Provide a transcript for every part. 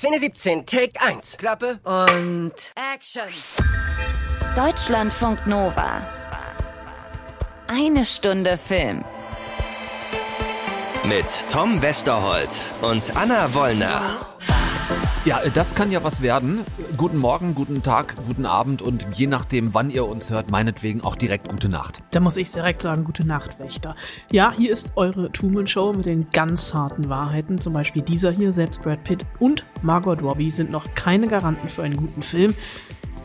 Szene 17, Take 1. Klappe. Und Action. Deutschlandfunk Nova. Eine Stunde Film. Mit Tom Westerholt und Anna Wollner. Ja, das kann ja was werden. Guten Morgen, guten Tag, guten Abend und je nachdem, wann ihr uns hört, meinetwegen auch direkt gute Nacht. Da muss ich direkt sagen, gute Nacht, Wächter. Ja, hier ist eure Truman Show mit den ganz harten Wahrheiten. Zum Beispiel dieser hier, selbst Brad Pitt und Margot Robbie sind noch keine Garanten für einen guten Film.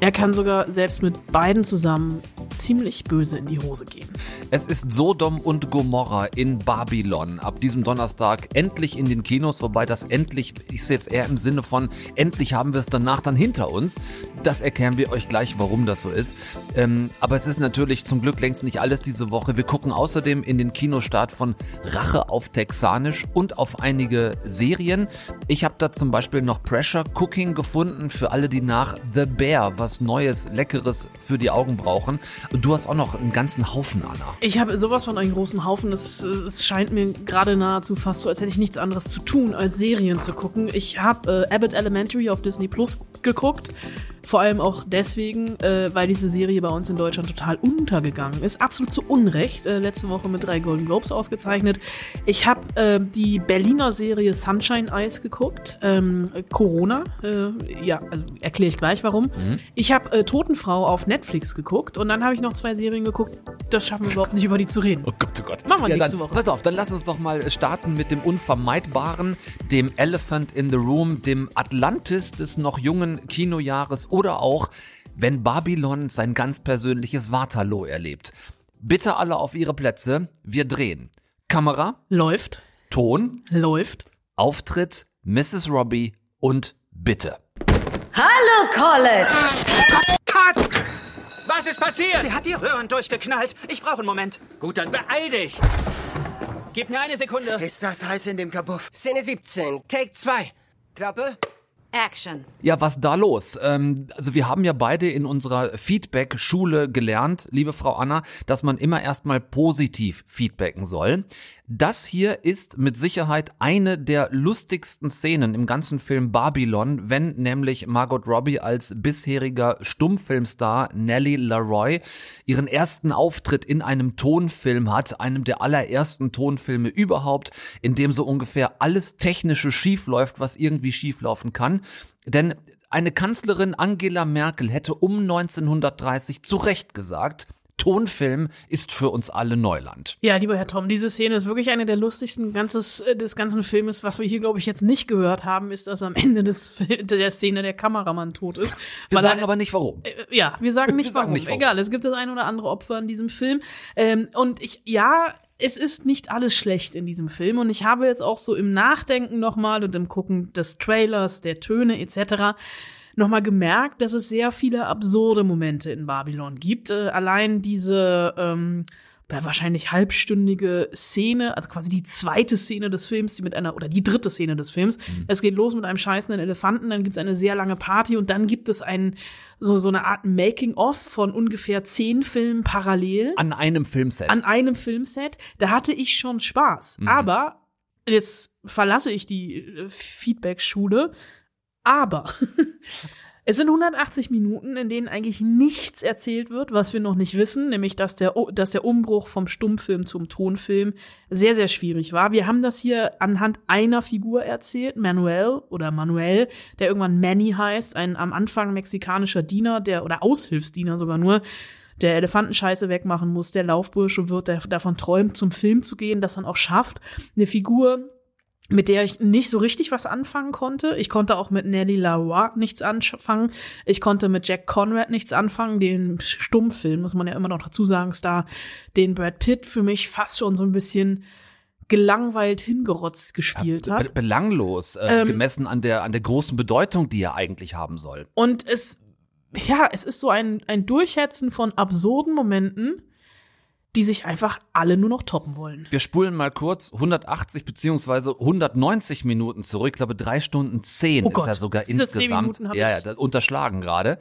Er kann sogar selbst mit beiden zusammen ziemlich böse in die Hose gehen. Es ist Sodom und Gomorra in Babylon. Ab diesem Donnerstag endlich in den Kinos, wobei das endlich ist jetzt eher im Sinne von endlich haben wir es danach dann hinter uns. Das erklären wir euch gleich, warum das so ist. Ähm, aber es ist natürlich zum Glück längst nicht alles diese Woche. Wir gucken außerdem in den Kinostart von Rache auf Texanisch und auf einige Serien. Ich habe da zum Beispiel noch Pressure Cooking gefunden für alle, die nach The Bear was Neues, Leckeres für die Augen brauchen. Und du hast auch noch einen ganzen Haufen, Anna. Ich habe sowas von einem großen Haufen. Es, es scheint mir gerade nahezu fast so, als hätte ich nichts anderes zu tun, als Serien zu gucken. Ich habe äh, Abbott Elementary auf Disney Plus geguckt. Vor allem auch deswegen, äh, weil diese Serie bei uns in Deutschland total untergegangen ist. Absolut zu Unrecht. Äh, letzte Woche mit drei Golden Globes ausgezeichnet. Ich habe äh, die Berliner Serie Sunshine Eyes geguckt. Ähm, Corona. Äh, ja, also erkläre ich gleich warum. Mhm. Ich habe äh, Totenfrau auf Netflix geguckt und dann habe ich noch zwei Serien geguckt. Das schaffen wir überhaupt nicht über die zu reden. Oh Gott, oh Gott. Machen wir ja, nächste dann, Woche. Pass auf, dann lass uns doch mal starten mit dem Unvermeidbaren, dem Elephant in the Room, dem Atlantis des noch jungen Kinojahres oder auch, wenn Babylon sein ganz persönliches Waterloo erlebt. Bitte alle auf ihre Plätze, wir drehen. Kamera, Läuft. Ton, Läuft. Auftritt, Mrs. Robbie und bitte. Hallo, College. Cut! Was ist passiert? Sie hat die Röhren durchgeknallt. Ich brauche einen Moment. Gut, dann beeil dich. Gib mir eine Sekunde. ist das heiß in dem Kabuff? Szene 17, Take 2. Klappe. Action. Ja, was da los? Ähm, also wir haben ja beide in unserer Feedback-Schule gelernt, liebe Frau Anna, dass man immer erstmal positiv feedbacken soll. Das hier ist mit Sicherheit eine der lustigsten Szenen im ganzen Film Babylon, wenn nämlich Margot Robbie als bisheriger Stummfilmstar Nellie Leroy ihren ersten Auftritt in einem Tonfilm hat, einem der allerersten Tonfilme überhaupt, in dem so ungefähr alles Technische schiefläuft, was irgendwie schieflaufen kann. Denn eine Kanzlerin Angela Merkel hätte um 1930 zu Recht gesagt, Tonfilm ist für uns alle Neuland. Ja, lieber Herr Tom, diese Szene ist wirklich eine der lustigsten ganzes, äh, des ganzen Filmes. Was wir hier, glaube ich, jetzt nicht gehört haben, ist, dass am Ende des, der Szene der Kameramann tot ist. Wir Weil sagen er- aber nicht warum. Äh, Ja, wir sagen nicht, Wir sagen warum. nicht warum. Egal, es gibt das ein oder andere Opfer in diesem Film. Ähm, und ich, ja, es ist nicht alles schlecht in diesem Film. Und ich habe jetzt auch so im Nachdenken nochmal und im Gucken des Trailers, der Töne etc. nochmal gemerkt, dass es sehr viele absurde Momente in Babylon gibt. Äh, allein diese ähm, wahrscheinlich halbstündige Szene, also quasi die zweite Szene des Films, die mit einer, oder die dritte Szene des Films. Es geht los mit einem scheißenden Elefanten, dann gibt es eine sehr lange Party und dann gibt es ein, so, so eine Art Making-of von ungefähr zehn Filmen parallel An einem Filmset. an einem Filmset. Da hatte ich schon Spaß. Aber jetzt verlasse ich die äh, Feedback-Schule. Aber es sind 180 Minuten, in denen eigentlich nichts erzählt wird, was wir noch nicht wissen, nämlich dass der, dass der Umbruch vom Stummfilm zum Tonfilm sehr, sehr schwierig war. Wir haben das hier anhand einer Figur erzählt, Manuel oder Manuel, der irgendwann Manny heißt, ein am Anfang mexikanischer Diener, der oder Aushilfsdiener sogar nur, der Elefantenscheiße wegmachen muss, der Laufbursche wird, der davon träumt, zum Film zu gehen, das dann auch schafft. Eine Figur, mit der ich nicht so richtig was anfangen konnte. Ich konnte auch mit Nelly Lavoie nichts anfangen. Ich konnte mit Jack Conrad nichts anfangen, den Stummfilm, muss man ja immer noch dazu sagen, Star, den Brad Pitt für mich fast schon so ein bisschen gelangweilt hingerotzt gespielt Be hat. belanglos, äh, Ähm, gemessen an der, an der großen Bedeutung, die er eigentlich haben soll. Und es, ja, es ist so ein, ein Durchhetzen von absurden Momenten, die sich einfach alle nur noch toppen wollen. Wir spulen mal kurz 180 beziehungsweise 190 Minuten zurück. Ich glaube, drei Stunden zehn Oh ist ja sogar diese insgesamt. Ja, ja, unterschlagen gerade.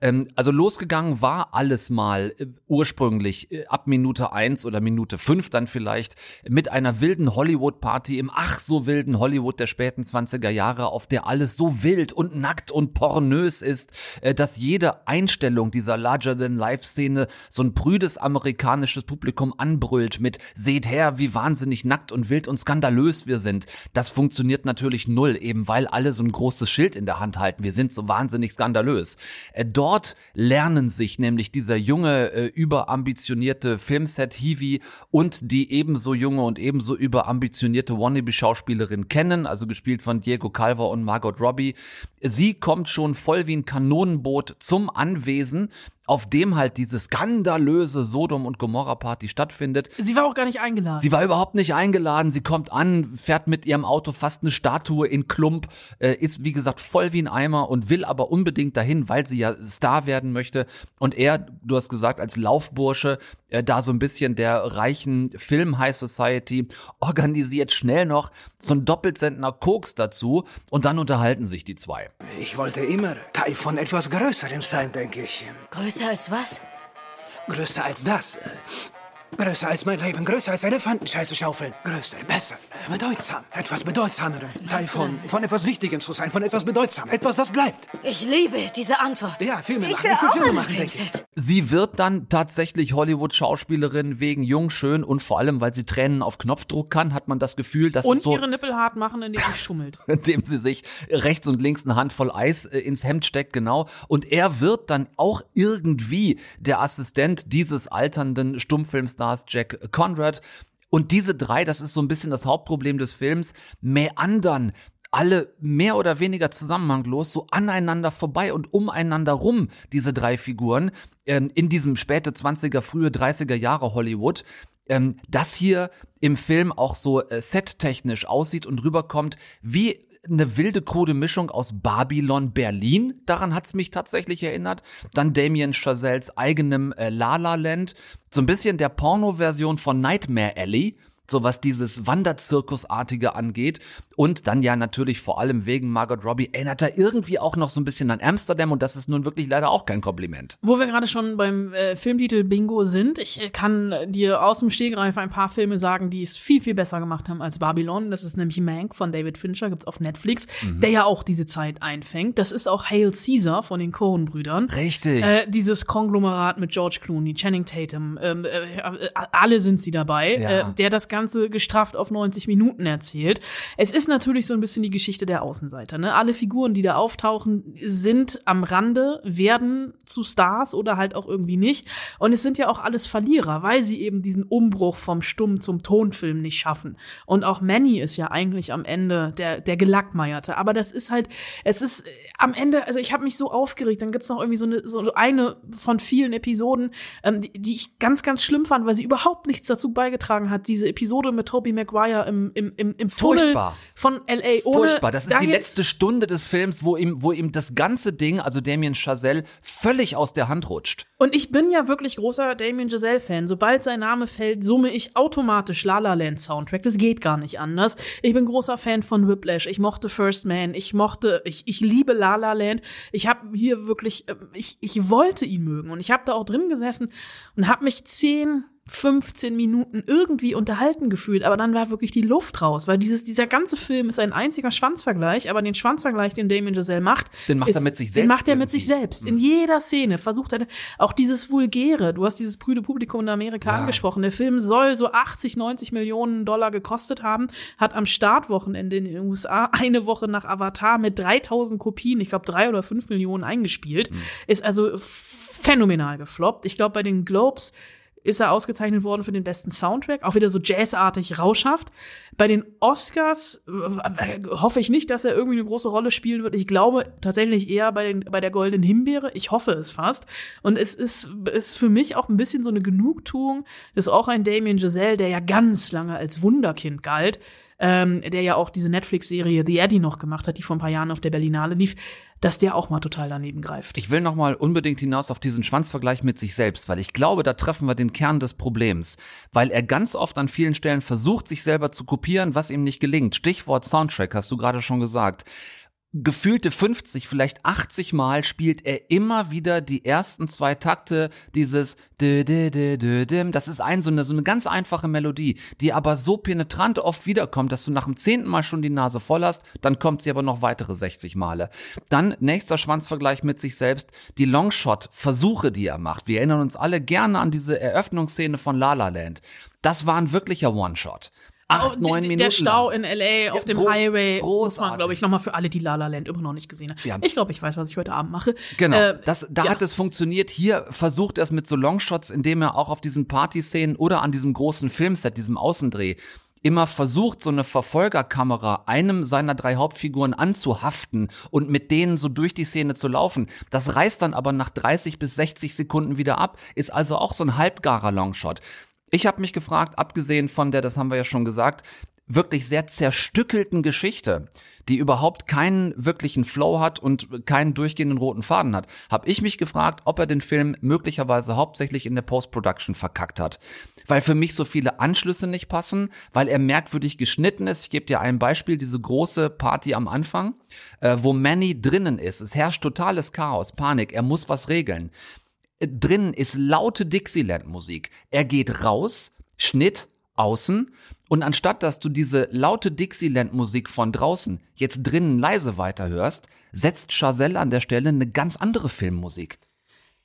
Ähm, also losgegangen war alles mal äh, ursprünglich äh, ab Minute eins oder Minute fünf dann vielleicht mit einer wilden Hollywood-Party im ach so wilden Hollywood der späten 20er Jahre, auf der alles so wild und nackt und pornös ist, äh, dass jede Einstellung dieser Larger-than-Life-Szene so ein prüdes amerikanisches Publikum anbrüllt mit Seht her, wie wahnsinnig nackt und wild und skandalös wir sind. Das funktioniert natürlich null, eben weil alle so ein großes Schild in der Hand halten. Wir sind so wahnsinnig skandalös. Äh, Dort lernen sich nämlich dieser junge, äh, überambitionierte Filmset-Hiwi und die ebenso junge und ebenso überambitionierte Wannabe-Schauspielerin kennen, also gespielt von Diego Calva und Margot Robbie. Sie kommt schon voll wie ein Kanonenboot zum Anwesen, auf dem halt diese skandalöse Sodom- und Gomorra-Party stattfindet. Sie war auch gar nicht eingeladen. Sie war überhaupt nicht eingeladen. Sie kommt an, fährt mit ihrem Auto fast eine Statue in Klump, äh, ist wie gesagt voll wie ein Eimer und will aber unbedingt dahin, weil sie ja Star werden möchte. Und er, du hast gesagt, als Laufbursche, äh, da so ein bisschen der reichen Film High Society, organisiert schnell noch so ein Doppelzentner Koks dazu und dann unterhalten sich die zwei. Ich wollte immer Teil von etwas Größerem sein, denke ich. Größer als was? Größer als das. Größer als mein Leben, größer als Elefantenscheiße schaufeln. Größer, besser, äh, bedeutsam. Etwas Bedeutsameres. Teil von, von etwas Wichtigem zu sein, von etwas Bedeutsamem. Etwas, das bleibt. Ich liebe diese Antwort. Ja, Filme Ich machen, will ich will auch Filme machen, denke ich. Sie wird dann tatsächlich Hollywood-Schauspielerin wegen jung, schön und vor allem, weil sie Tränen auf Knopfdruck kann, hat man das Gefühl, dass und es so ihre Nippel hart machen, indem sie schummelt. indem sie sich rechts und links eine Handvoll Eis äh, ins Hemd steckt, genau. Und er wird dann auch irgendwie der Assistent dieses alternden Stummfilmstars Jack Conrad. Und diese drei, das ist so ein bisschen das Hauptproblem des Films, meandern alle mehr oder weniger zusammenhanglos so aneinander vorbei und umeinander rum, diese drei Figuren, ähm, in diesem späte 20er, frühe 30er Jahre Hollywood ähm, das hier im Film auch so äh, settechnisch aussieht und rüberkommt wie eine wilde, krude Mischung aus Babylon Berlin, daran hat's mich tatsächlich erinnert, dann Damien Chazelles eigenem äh, La La Land, so ein bisschen der Porno-Version von Nightmare Alley, so was dieses Wanderzirkusartige angeht. Und dann ja natürlich vor allem wegen Margot Robbie erinnert er irgendwie auch noch so ein bisschen an Amsterdam und das ist nun wirklich leider auch kein Kompliment. Wo wir gerade schon beim äh, Filmtitel Bingo sind, ich äh, kann dir aus dem Stegreif ein paar Filme sagen, die es viel, viel besser gemacht haben als Babylon. Das ist nämlich Mank von David Fincher, gibt's auf Netflix, der ja auch diese Zeit einfängt. Das ist auch Hail Caesar von den Coen-Brüdern. Richtig. Äh, dieses Konglomerat mit George Clooney, Channing Tatum, ähm, äh, äh, alle sind sie dabei, Ja. äh, der das Ganze gestrafft auf 90 Minuten erzählt. Es ist natürlich so ein bisschen die Geschichte der Außenseiter. Ne? Alle Figuren, die da auftauchen, sind am Rande, werden zu Stars oder halt auch irgendwie nicht. Und es sind ja auch alles Verlierer, weil sie eben diesen Umbruch vom Stumm zum Tonfilm nicht schaffen. Und auch Manny ist ja eigentlich am Ende der, der Gelackmeierte. Aber das ist halt, es ist äh, am Ende, also ich habe mich so aufgeregt, dann gibt's noch irgendwie so eine, so eine von vielen Episoden, ähm, die, die ich ganz, ganz schlimm fand, weil sie überhaupt nichts dazu beigetragen hat. Diese Episode mit Tobey Maguire im, im, im, im Tunnel Furchtbar. von L.A. Ohne Furchtbar. Das ist da die letzte Stunde des Films, wo ihm, wo ihm das ganze Ding, also Damien Chazelle, völlig aus der Hand rutscht. Und ich bin ja wirklich großer Damien Giselle-Fan. Sobald sein Name fällt, summe ich automatisch La La Land Soundtrack. Das geht gar nicht anders. Ich bin großer Fan von Whiplash. Ich mochte First Man. Ich mochte, ich, ich liebe La La Land. Ich habe hier wirklich, ähm, ich, ich wollte ihn mögen. Und ich habe da auch drin gesessen und habe mich zehn 15 Minuten irgendwie unterhalten gefühlt, aber dann war wirklich die Luft raus, weil dieses, dieser ganze Film ist ein einziger Schwanzvergleich, aber den Schwanzvergleich, den Damien Giselle macht, Den macht ist, er mit sich Den selbst macht er mit irgendwie. sich selbst. In jeder Szene versucht er auch dieses Vulgäre. Du hast dieses prüde Publikum in Amerika angesprochen. Der Film soll so 80, 90 Millionen Dollar gekostet haben, hat am Startwochenende in den USA eine Woche nach Avatar mit 3000 Kopien, ich glaube drei oder fünf Millionen eingespielt, ist also phänomenal gefloppt. Ich glaube, bei den Globes ist er ausgezeichnet worden für den besten Soundtrack, auch wieder so jazzartig rauschhaft. Bei den Oscars äh, hoffe ich nicht, dass er irgendwie eine große Rolle spielen wird. Ich glaube tatsächlich eher bei, den, bei der Goldenen Himbeere. Ich hoffe es fast. Und es ist, ist für mich auch ein bisschen so eine Genugtuung, dass auch ein Damien Giselle, der ja ganz lange als Wunderkind galt, ähm, der ja auch diese Netflix-Serie The Eddie noch gemacht hat, die vor ein paar Jahren auf der Berlinale lief, dass der auch mal total daneben greift. Ich will noch mal unbedingt hinaus auf diesen Schwanzvergleich mit sich selbst, weil ich glaube, da treffen wir den Kern des Problems, weil er ganz oft an vielen Stellen versucht, sich selber zu kopieren, was ihm nicht gelingt. Stichwort Soundtrack hast du gerade schon gesagt gefühlte 50, vielleicht 80 Mal spielt er immer wieder die ersten zwei Takte dieses das ist ein so eine so eine ganz einfache Melodie, die aber so penetrant oft wiederkommt, dass du nach dem zehnten Mal schon die Nase voll hast, dann kommt sie aber noch weitere 60 Male. Dann nächster Schwanzvergleich mit sich selbst, die Longshot Versuche, die er macht. Wir erinnern uns alle gerne an diese Eröffnungsszene von La La Land. Das war ein wirklicher One-Shot acht, oh, neun Minuten. Der Stau in LA auf dem groß, Highway. Großartig. Muss man, glaube ich, nochmal für alle, die La La Land immer noch nicht gesehen haben. Ja. Ich glaube, ich weiß, was ich heute Abend mache. Genau, Äh, das, da ja. hat es funktioniert. Hier versucht er es mit so Longshots, indem er auch auf diesen Partyszenen oder an diesem großen Filmset, diesem Außendreh, immer versucht, so eine Verfolgerkamera einem seiner drei Hauptfiguren anzuhaften und mit denen so durch die Szene zu laufen. Das reißt dann aber nach 30 bis 60 Sekunden wieder ab, ist also auch so ein halbgarer Longshot. Ich habe mich gefragt, abgesehen von der, das haben wir ja schon gesagt, wirklich sehr zerstückelten Geschichte, die überhaupt keinen wirklichen Flow hat und keinen durchgehenden roten Faden hat, habe ich mich gefragt, ob er den Film möglicherweise hauptsächlich in der Post-Production verkackt hat. Weil für mich so viele Anschlüsse nicht passen, weil er merkwürdig geschnitten ist. Ich gebe dir ein Beispiel, diese große Party am Anfang, äh, wo Manny drinnen ist. Es herrscht totales Chaos, Panik, er muss was regeln drinnen ist laute Dixieland-Musik. Er geht raus, Schnitt, außen, und anstatt dass du diese laute Dixieland-Musik von draußen jetzt drinnen leise weiterhörst, setzt Chazelle an der Stelle eine ganz andere Filmmusik.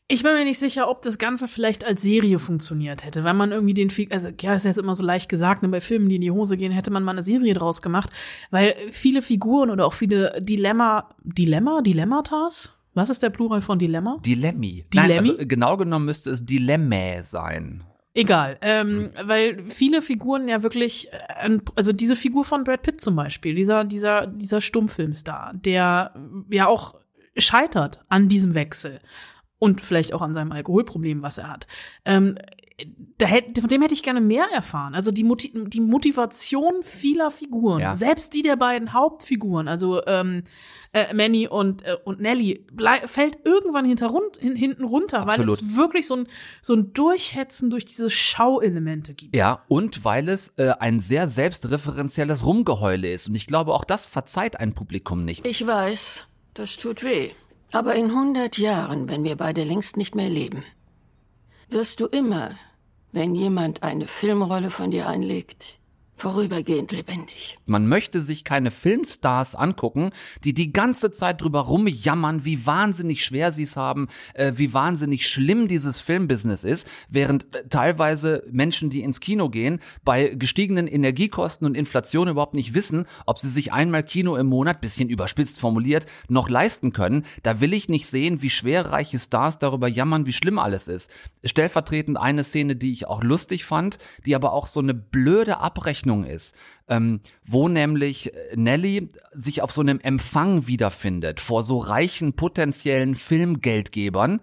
Ich bin mir nicht sicher, ob das Ganze vielleicht als Serie funktioniert hätte, weil man irgendwie den, also ja, ist jetzt immer so leicht gesagt, ne, bei Filmen, die in die Hose gehen, hätte man mal eine Serie draus gemacht, weil viele Figuren oder auch viele Dilemma, Dilemma, Dilemmatas? Was ist der Plural von Dilemma? Dilemmi. Dilemmi? Nein, also genau genommen müsste es Dilemma sein. Egal, ähm, weil viele Figuren ja wirklich, äh, also diese Figur von Brad Pitt zum Beispiel, dieser, dieser, dieser Stummfilmstar, der ja auch scheitert an diesem Wechsel und vielleicht auch an seinem Alkoholproblem, was er hat. Ähm, da hätte, von dem hätte ich gerne mehr erfahren. Also die, Moti die Motivation vieler Figuren, Ja. selbst die der beiden Hauptfiguren, also ähm, äh, Manny und, äh, und Nelly, fällt irgendwann hinter, run- hin, hinten runter, Absolut. weil es wirklich so ein, so ein Durchhetzen durch diese Schauelemente gibt. Ja, und weil es äh, ein sehr selbstreferenzielles Rumgeheule ist. Und ich glaube, auch das verzeiht ein Publikum nicht. Ich weiß, das tut weh. Aber in 100 Jahren, wenn wir beide längst nicht mehr leben, wirst du immer, wenn jemand eine Filmrolle von dir einlegt, vorübergehend lebendig. Man möchte sich keine Filmstars angucken, die die ganze Zeit drüber rumjammern, wie wahnsinnig schwer sie es haben, äh, wie wahnsinnig schlimm dieses Filmbusiness ist, während äh, teilweise Menschen, die ins Kino gehen, bei gestiegenen Energiekosten und Inflation überhaupt nicht wissen, ob sie sich einmal Kino im Monat, bisschen überspitzt formuliert, noch leisten können. Da will ich nicht sehen, wie schwerreiche Stars darüber jammern, wie schlimm alles ist. Stellvertretend eine Szene, die ich auch lustig fand, die aber auch so eine blöde Abrechnung ist, ähm, wo nämlich äh, Nelly sich auf so einem Empfang wiederfindet vor so reichen potenziellen Filmgeldgebern,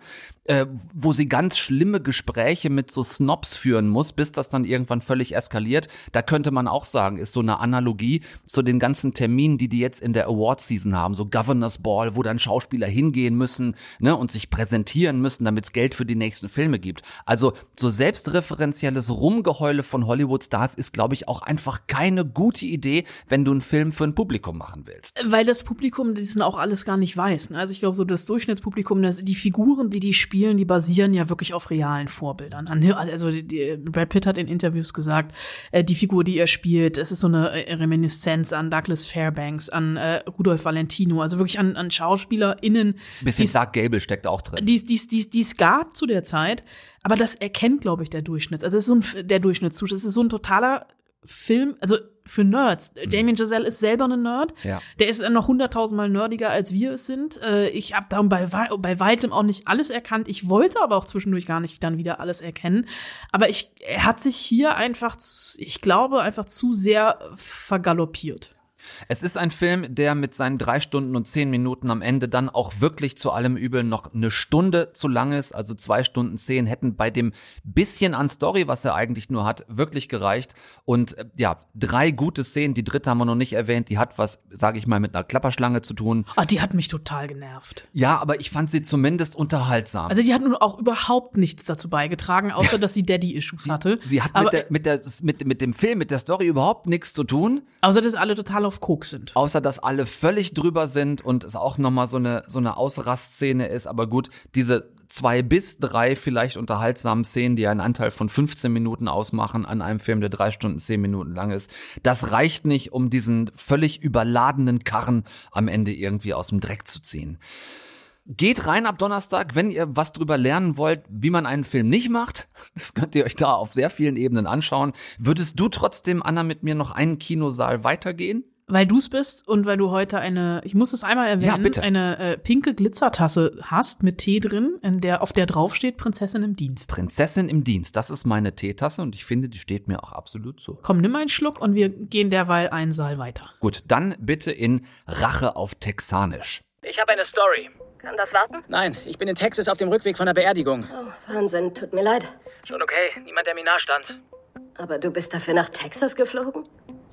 äh, wo sie ganz schlimme Gespräche mit so Snobs führen muss, bis das dann irgendwann völlig eskaliert. Da könnte man auch sagen, ist so eine Analogie zu den ganzen Terminen, die die jetzt in der Award-Season haben, so Governor's Ball, wo dann Schauspieler hingehen müssen ne, und sich präsentieren müssen, damit es Geld für die nächsten Filme gibt. Also so selbstreferenzielles Rumgeheule von Hollywood-Stars ist, glaube ich, auch einfach keine gute Idee, wenn du einen Film für ein Publikum machen willst. Weil das Publikum das sind auch alles gar nicht weiß. Ne? Also ich glaube, so das Durchschnittspublikum, das, die Figuren, die die spielen, die basieren ja wirklich auf realen Vorbildern. An, also die, die, Brad Pitt hat in Interviews gesagt, äh, die Figur, die er spielt, es ist so eine äh, Reminiszenz an Douglas Fairbanks, an äh, Rudolph Valentino, also wirklich an, an SchauspielerInnen, Bisschen Clark Gable steckt auch drin. die es gab zu der Zeit, aber das erkennt, glaube ich, der Durchschnitts. Also es ist so ein, der Durchschnittszuschauer, es ist so ein totaler Film, also für Nerds. Damien Giselle ist selber ein Nerd. Ja. Der ist noch hunderttausendmal nerdiger, als wir es sind. Äh, Ich habe da bei, wei- bei weitem auch nicht alles erkannt. Ich wollte aber auch zwischendurch gar nicht dann wieder alles erkennen. Aber ich, er hat sich hier einfach, zu, ich glaube, einfach zu sehr vergaloppiert. Es ist ein Film, der mit seinen drei Stunden und zehn Minuten am Ende dann auch wirklich zu allem Übel noch eine Stunde zu lang ist. Also zwei Stunden zehn hätten bei dem bisschen an Story, was er eigentlich nur hat, wirklich gereicht. Und äh, ja, drei gute Szenen. Die dritte haben wir noch nicht erwähnt. Die hat was, sage ich mal, mit einer Klapperschlange zu tun. Ah, die hat mich total genervt. Ja, aber ich fand sie zumindest unterhaltsam. Also die hat nun auch überhaupt nichts dazu beigetragen, außer dass sie Daddy-Issues hatte. Sie hat mit, der, mit, der, mit, mit dem Film, mit der Story überhaupt nichts zu tun. Außer dass alle total auf Koks sind. Außer dass alle völlig drüber sind und es auch nochmal so eine, so eine Ausrastszene ist. Aber gut, diese zwei bis drei vielleicht unterhaltsamen Szenen, die einen Anteil von 15 Minuten ausmachen an einem Film, der drei Stunden, zehn Minuten lang ist, das reicht nicht, um diesen völlig überladenen Karren am Ende irgendwie aus dem Dreck zu ziehen. Geht rein ab Donnerstag, wenn ihr was drüber lernen wollt, wie man einen Film nicht macht. Das könnt ihr euch da auf sehr vielen Ebenen anschauen. Würdest du trotzdem, Anna, mit mir noch einen Kinosaal weitergehen? Weil du's bist und weil du heute eine, ich muss es einmal erwähnen, Ja, bitte. eine äh, pinke Glitzertasse hast mit Tee drin, in der, auf der draufsteht Prinzessin im Dienst. Prinzessin im Dienst, das ist meine Teetasse und ich finde, die steht mir auch absolut zu. Komm, nimm einen Schluck und wir gehen derweil einen Saal weiter. Gut, dann bitte in Rache auf Texanisch. Ich habe eine Story. Kann das warten? Nein, ich bin in Texas auf dem Rückweg von der Beerdigung. Oh, Wahnsinn, tut mir leid. Schon okay, niemand, der mir nahe stand. Aber du bist dafür nach Texas geflogen?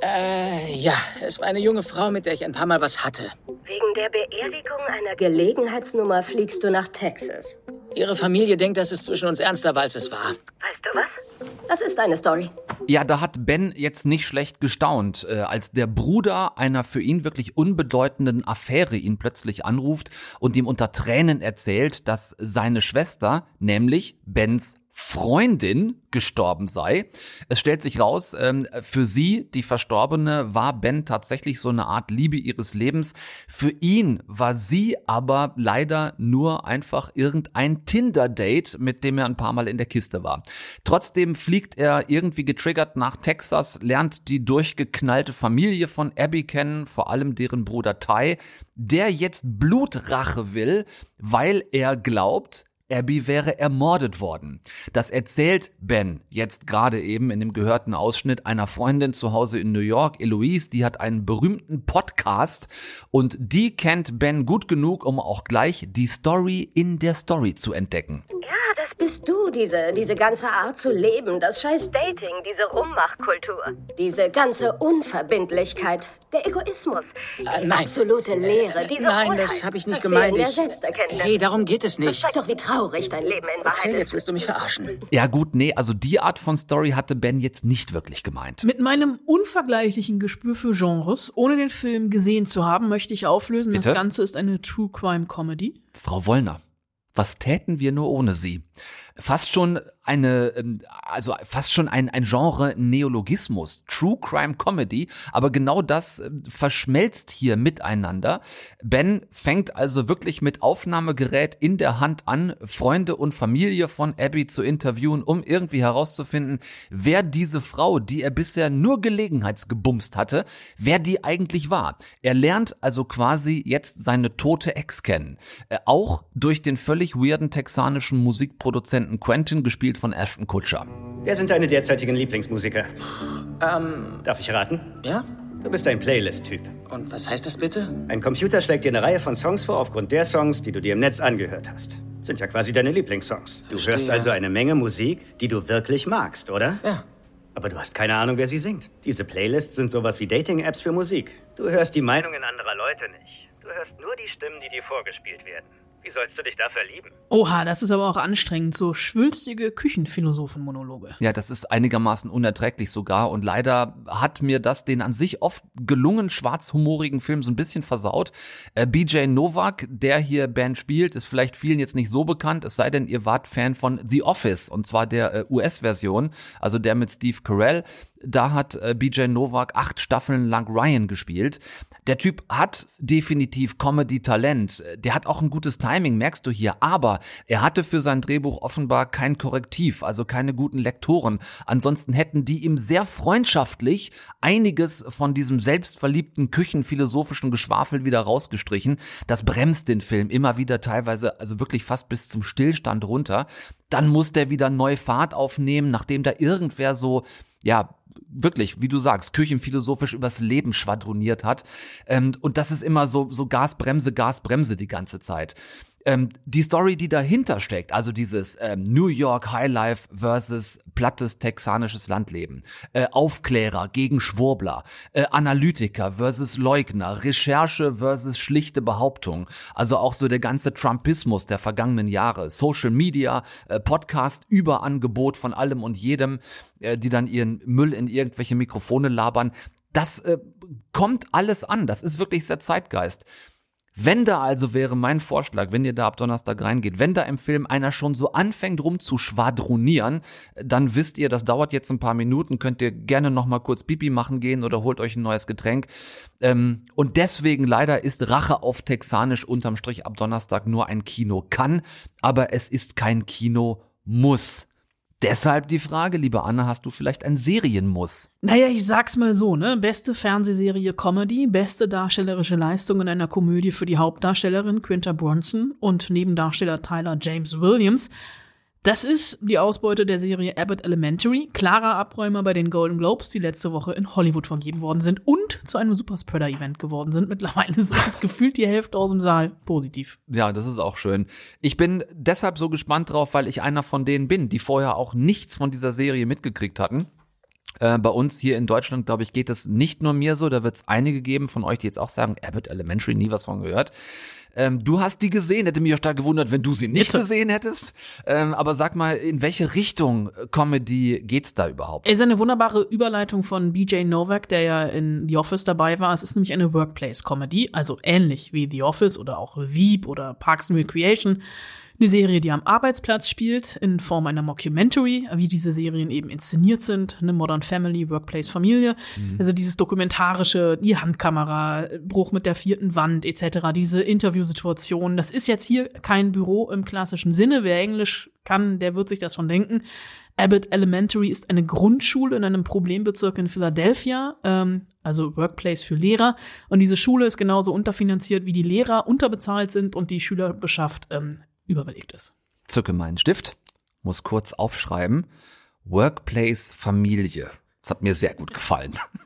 Äh, ja, es war eine junge Frau, mit der ich ein paar Mal was hatte. Wegen der Beerdigung einer Gelegenheitsnummer fliegst du nach Texas. Ihre Familie denkt, dass es zwischen uns ernster war, als es war. Weißt du was? Das ist eine Story. Ja, da hat Ben jetzt nicht schlecht gestaunt, äh, als der Bruder einer für ihn wirklich unbedeutenden Affäre ihn plötzlich anruft und ihm unter Tränen erzählt, dass seine Schwester, nämlich Bens Freundin gestorben sei. Es stellt sich raus, ähm, für sie, die Verstorbene, war Ben tatsächlich so eine Art Liebe ihres Lebens. Für ihn war sie aber leider nur einfach irgendein Tinder-Date, mit dem er ein paar Mal in der Kiste war. Trotzdem fliegt er irgendwie getriggert nach Texas, lernt die durchgeknallte Familie von Abby kennen, vor allem deren Bruder Ty, der jetzt Blutrache will, weil er glaubt, Abby wäre ermordet worden. Das erzählt Ben jetzt gerade eben in dem gehörten Ausschnitt einer Freundin zu Hause in New York, Eloise, die hat einen berühmten Podcast und die kennt Ben gut genug, um auch gleich die Story in der Story zu entdecken. Ja, bist du, diese, diese ganze Art zu leben, das scheiß Dating, diese Rummachkultur. Diese ganze Unverbindlichkeit, der Egoismus, die Äh, nein. absolute Leere, diese Nein, Unheit, das habe ich nicht gemeint. Ich- Selbsterkenntnis. Hey, darum geht es Das nicht. zeigt doch, wie traurig dein Leben in Wahrheit Okay, ist. jetzt willst du mich verarschen. Ja gut, nee, also die Art von Story hatte Ben jetzt nicht wirklich gemeint. Mit meinem unvergleichlichen Gespür für Genres, ohne den Film gesehen zu haben, möchte ich auflösen, Bitte? das Ganze ist eine True Crime Comedy. Frau Wollner, was täten wir nur ohne Sie? Fast schon eine, ähm, also fast schon ein, ein Genre Neologismus, True Crime Comedy, aber genau das äh, verschmelzt hier miteinander. Ben fängt also wirklich mit Aufnahmegerät in der Hand an, Freunde und Familie von Abby zu interviewen, um irgendwie herauszufinden, wer diese Frau, die er bisher nur gelegenheitsgebumst hatte, wer die eigentlich war. Er lernt also quasi jetzt seine tote Ex kennen. Äh, auch durch den völlig weirden texanischen Musikproduzenten Quentin, gespielt von Ashton Kutcher. Wer sind deine derzeitigen Lieblingsmusiker? Ähm, Darf ich raten? ja? Du bist ein Playlist-Typ. Und was heißt das bitte? Ein Computer schlägt dir eine Reihe von Songs vor aufgrund der Songs, die du dir im Netz angehört hast. Sind ja quasi deine Lieblingssongs. Du Verstehe. hörst also eine Menge Musik, die du wirklich magst, oder? Ja. Aber du hast keine Ahnung, wer sie singt. Diese Playlists sind sowas wie Dating-Apps für Musik. Du hörst die Meinungen anderer Leute nicht. Du hörst nur die Stimmen, die dir vorgespielt werden. Wie sollst du dich da verlieben? Oha, das ist aber auch anstrengend, so schwülstige Küchenphilosophen-Monologe. Ja, das ist einigermaßen unerträglich sogar und leider hat mir das den an sich oft gelungen schwarzhumorigen Film so ein bisschen versaut. Äh, BJ Novak, der hier Band spielt, ist vielleicht vielen jetzt nicht so bekannt, es sei denn, ihr wart Fan von The Office und zwar der äh, US-Version, also der mit Steve Carell. Da hat äh, BJ Novak acht Staffeln lang Ryan gespielt. Der Typ hat definitiv Comedy-Talent. Der hat auch ein gutes Timing, merkst du hier. Aber er hatte für sein Drehbuch offenbar kein Korrektiv, also keine guten Lektoren. Ansonsten hätten die ihm sehr freundschaftlich einiges von diesem selbstverliebten küchenphilosophischen Geschwafel wieder rausgestrichen. Das bremst den Film immer wieder teilweise, also wirklich fast bis zum Stillstand runter. Dann muss der wieder neu Fahrt aufnehmen, nachdem da irgendwer so ja, wirklich, wie du sagst, küchenphilosophisch übers Leben schwadroniert hat. Ähm, und das ist immer so, so Gasbremse, Gasbremse die ganze Zeit ähm, die Story, die dahinter steckt, also dieses ähm, New York Highlife versus plattes texanisches Landleben, äh, Aufklärer gegen Schwurbler, äh, Analytiker versus Leugner, Recherche versus schlichte Behauptung, also auch so der ganze Trumpismus der vergangenen Jahre, Social Media, äh, Podcast, Überangebot von allem und jedem, äh, die dann ihren Müll in irgendwelche Mikrofone labern, das äh, kommt alles an, das ist wirklich sehr Zeitgeist. Wenn da also wäre mein Vorschlag, wenn ihr da ab Donnerstag reingeht, wenn da im Film einer schon so anfängt rum zu schwadronieren, dann wisst ihr, das dauert jetzt ein paar Minuten, könnt ihr gerne noch mal kurz Pipi machen gehen oder holt euch ein neues Getränk. Ähm, und deswegen leider ist Rache auf Texanisch unterm Strich ab Donnerstag nur ein Kino kann, aber es ist kein Kino muss. Deshalb die Frage, liebe Anne, hast du vielleicht ein Serienmuss? Naja, ich sag's mal so, ne? Beste Fernsehserie Comedy, beste darstellerische Leistung in einer Komödie für die Hauptdarstellerin Quinta Brunson und Nebendarsteller Tyler James Williams. Das ist die Ausbeute der Serie Abbott Elementary, klarer Abräumer bei den Golden Globes, die letzte Woche in Hollywood vergeben worden sind und zu einem Superspreader-Event geworden sind. Mittlerweile ist es gefühlt die Hälfte aus dem Saal positiv. Ja, das ist auch schön. Ich bin deshalb so gespannt drauf, weil ich einer von denen bin, die vorher auch nichts von dieser Serie mitgekriegt hatten. Äh, bei uns hier in Deutschland, glaube ich, geht es nicht nur mir so. Da wird es einige geben von euch, die jetzt auch sagen, Abbott Elementary, nie was von gehört. Ähm, du hast die gesehen, hätte mich auch stark gewundert, wenn du sie nicht Bitte. gesehen hättest. Ähm, aber sag mal, in welche Richtung äh, Comedy geht's da überhaupt? Es ist eine wunderbare Überleitung von BJ Novak, der ja in The Office dabei war. Es ist nämlich eine Workplace-Comedy, also ähnlich wie The Office oder auch Veep oder Parks and Recreation. Eine Serie, die am Arbeitsplatz spielt, in Form einer Mockumentary, wie diese Serien eben inszeniert sind. Eine Modern Family, Workplace, Familie. Also dieses dokumentarische, die Handkamera, Bruch mit der vierten Wand etc., diese Interviewsituation. Das ist jetzt hier kein Büro im klassischen Sinne. Wer Englisch kann, der wird sich das schon denken. Abbott Elementary ist eine Grundschule in einem Problembezirk in Philadelphia, ähm, also Workplace für Lehrer. Und diese Schule ist genauso unterfinanziert, wie die Lehrer unterbezahlt sind und die Schülerbeschaft ähm, überbelegt ist. Zücke meinen Stift, muss kurz aufschreiben. Workplace Familie. Das hat mir sehr gut gefallen.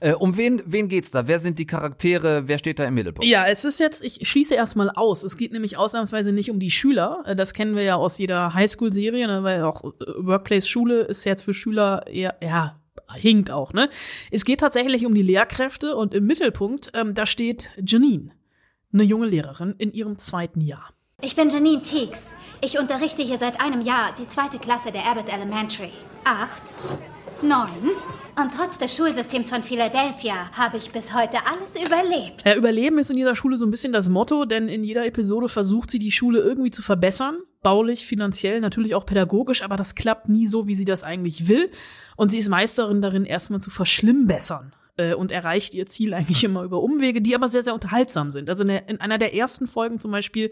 Äh, um wen, wen geht's da? Wer sind die Charaktere? Wer steht da im Mittelpunkt? Ja, es ist jetzt, ich schließe erstmal aus. Es geht nämlich ausnahmsweise nicht um die Schüler. Äh, Das kennen wir ja aus jeder Highschool-Serie, ne, weil auch äh, Workplace-Schule ist jetzt für Schüler eher, ja, hinkt auch, ne? Es geht tatsächlich um die Lehrkräfte und im Mittelpunkt, ähm, da steht Janine, eine junge Lehrerin in ihrem zweiten Jahr. Ich bin Janine Teagues. Ich unterrichte hier seit einem Jahr die zweite Klasse der Abbott Elementary. Acht, neun. Und trotz des Schulsystems von Philadelphia habe ich bis heute alles überlebt. Ja, Überleben ist in dieser Schule so ein bisschen das Motto, denn in jeder Episode versucht sie die Schule irgendwie zu verbessern. Baulich, finanziell, natürlich auch pädagogisch, aber das klappt nie so, wie sie das eigentlich will. Und sie ist Meisterin darin, erstmal zu verschlimmbessern äh, und erreicht ihr Ziel eigentlich immer über Umwege, die aber sehr, sehr unterhaltsam sind. Also in einer der ersten Folgen zum Beispiel,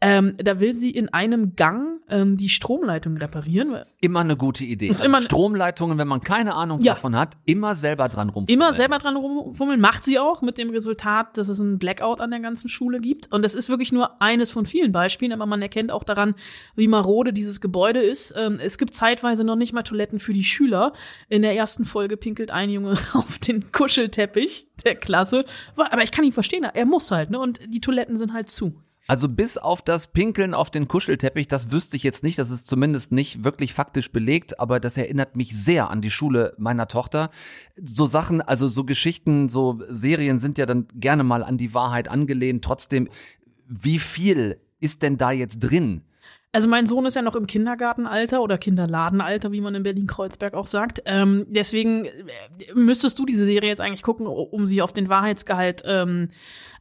ähm, da will sie in einem Gang ähm, die Stromleitung reparieren. Immer eine gute Idee. Ist Also immer- Stromleitungen, wenn man keine Ahnung Ja. davon hat, immer selber dran rum. Immer selber dran rumfummeln, macht sie auch mit dem Resultat, dass es einen Blackout an der ganzen Schule gibt. Und das ist wirklich nur eines von vielen Beispielen, aber man erkennt auch daran, wie marode dieses Gebäude ist. Ähm, es gibt zeitweise noch nicht mal Toiletten für die Schüler. In der ersten Folge pinkelt ein Junge auf den Kuschelteppich der Klasse. Aber ich kann ihn verstehen, er muss halt, ne? Und die Toiletten sind halt zu. Also bis auf das Pinkeln auf den Kuschelteppich, das wüsste ich jetzt nicht, das ist zumindest nicht wirklich faktisch belegt, aber das erinnert mich sehr an die Schule meiner Tochter. So Sachen, also so Geschichten, so Serien sind ja dann gerne mal an die Wahrheit angelehnt. Trotzdem, wie viel ist denn da jetzt drin? Also mein Sohn ist ja noch im Kindergartenalter oder Kinderladenalter, wie man in Berlin-Kreuzberg auch sagt. Ähm, deswegen äh, müsstest du diese Serie jetzt eigentlich gucken, um sie auf den Wahrheitsgehalt ähm,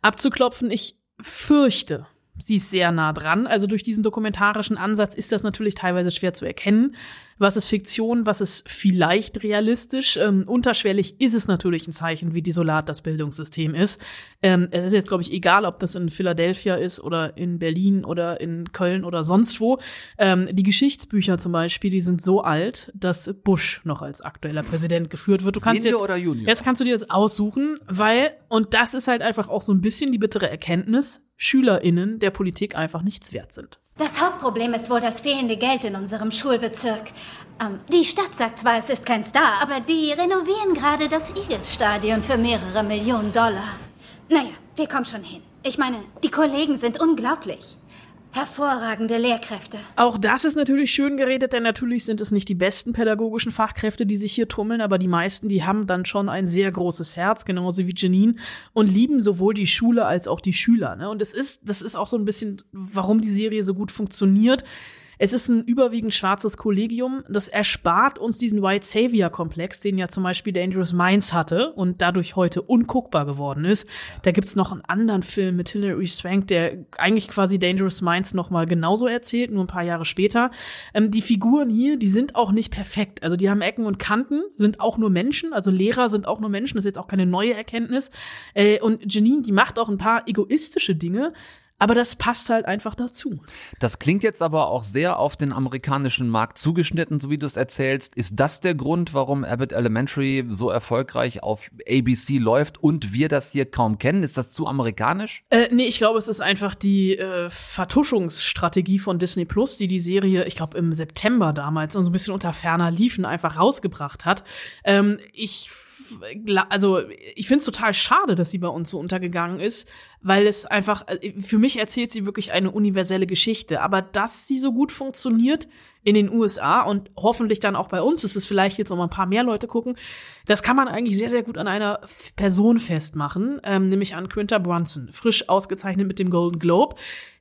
abzuklopfen. Ich fürchte, sie ist sehr nah dran. Also durch diesen dokumentarischen Ansatz ist das natürlich teilweise schwer zu erkennen. Was ist Fiktion, was ist vielleicht realistisch? Ähm, unterschwellig ist es natürlich ein Zeichen, wie desolat das Bildungssystem ist. Ähm, es ist jetzt, glaube ich, egal, ob das in Philadelphia ist oder in Berlin oder in Köln oder sonst wo. Ähm, die Geschichtsbücher zum Beispiel, die sind so alt, dass Bush noch als aktueller Präsident geführt wird. Du kannst Senior jetzt? Jetzt kannst du dir das aussuchen, weil, und das ist halt einfach auch so ein bisschen die bittere Erkenntnis, SchülerInnen der Politik einfach nichts wert sind. Das Hauptproblem ist wohl das fehlende Geld in unserem Schulbezirk. Ähm, die Stadt sagt zwar, es ist kein Star, aber die renovieren gerade das Eagles-Stadion für mehrere Millionen Dollar. Naja, wir kommen schon hin. Ich meine, die Kollegen sind unglaublich. Hervorragende Lehrkräfte. Auch das ist natürlich schön geredet, denn natürlich sind es nicht die besten pädagogischen Fachkräfte, die sich hier tummeln, aber die meisten, die haben dann schon ein sehr großes Herz, genauso wie Janine, und lieben sowohl die Schule als auch die Schüler. Ne? Und es ist, das ist auch so ein bisschen, warum die Serie so gut funktioniert. Es ist ein überwiegend schwarzes Kollegium. Das erspart uns diesen White Savior-Komplex, den ja zum Beispiel Dangerous Minds hatte und dadurch heute unguckbar geworden ist. Da gibt's noch einen anderen Film mit Hilary Swank, der eigentlich quasi Dangerous Minds noch mal genauso erzählt, nur ein paar Jahre später. Ähm, die Figuren hier, die sind auch nicht perfekt. Also die haben Ecken und Kanten, sind auch nur Menschen. Also Lehrer sind auch nur Menschen. Das ist jetzt auch keine neue Erkenntnis. Äh, und Janine, die macht auch ein paar egoistische Dinge. Aber das passt halt einfach dazu. Das klingt jetzt aber auch sehr auf den amerikanischen Markt zugeschnitten, so wie du es erzählst. Ist das der Grund, warum Abbott Elementary so erfolgreich auf ABC läuft und wir das hier kaum kennen? Ist das zu amerikanisch? Äh, nee, ich glaube, es ist einfach die äh, Vertuschungsstrategie von Disney Plus, die die Serie, ich glaube, im September damals so ein bisschen unter ferner Liefen einfach rausgebracht hat. Ähm, ich also ich finde es total schade, dass sie bei uns so untergegangen ist, weil es einfach, äh, für mich erzählt sie wirklich eine universelle Geschichte. Aber dass sie so gut funktioniert in den USA und hoffentlich dann auch bei uns, dass es vielleicht jetzt noch mal ein paar mehr Leute gucken, das kann man eigentlich sehr, sehr gut an einer Person festmachen, ähm, nämlich an Quinta Brunson, frisch ausgezeichnet mit dem Golden Globe.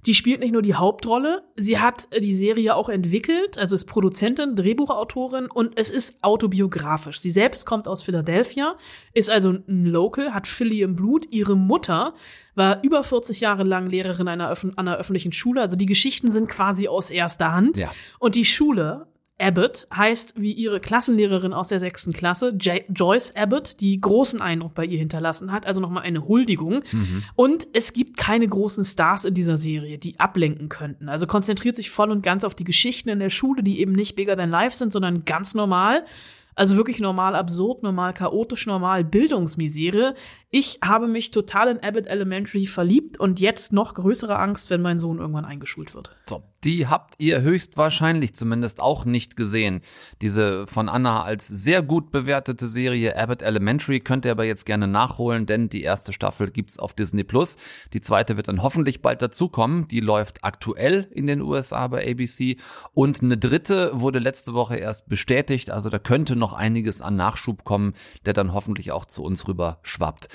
Die spielt nicht nur die Hauptrolle, sie hat die Serie auch entwickelt, also ist Produzentin, Drehbuchautorin und es ist autobiografisch. Sie selbst kommt aus Philadelphia, ist also ein Local, hat Philly im Blut. Ihre Mutter war über 40 Jahre lang Lehrerin einer, einer öffentlichen Schule. Also die Geschichten sind quasi aus erster Hand. Ja. Und die Schule Abbott heißt wie ihre Klassenlehrerin aus der sechsten Klasse, J Joyce Abbott, die großen Eindruck bei ihr hinterlassen hat. Also nochmal eine Huldigung. Mhm. Und es gibt keine großen Stars in dieser Serie, die ablenken könnten. Also konzentriert sich voll und ganz auf die Geschichten in der Schule, die eben nicht bigger than life sind, sondern ganz normal. Also wirklich normal absurd, normal chaotisch, normal Bildungsmisere. Ich habe mich total in Abbott Elementary verliebt und jetzt noch größere Angst, wenn mein Sohn irgendwann eingeschult wird. So, die habt ihr höchstwahrscheinlich zumindest auch nicht gesehen. Diese von Anna als sehr gut bewertete Serie Abbott Elementary könnt ihr aber jetzt gerne nachholen, denn die erste Staffel gibt's auf Disney Plus. Die zweite wird dann hoffentlich bald dazukommen. Die läuft aktuell in den USA bei ABC und eine dritte wurde letzte Woche erst bestätigt. Also da könnte noch einiges an Nachschub kommen, der dann hoffentlich auch zu uns rüber schwappt.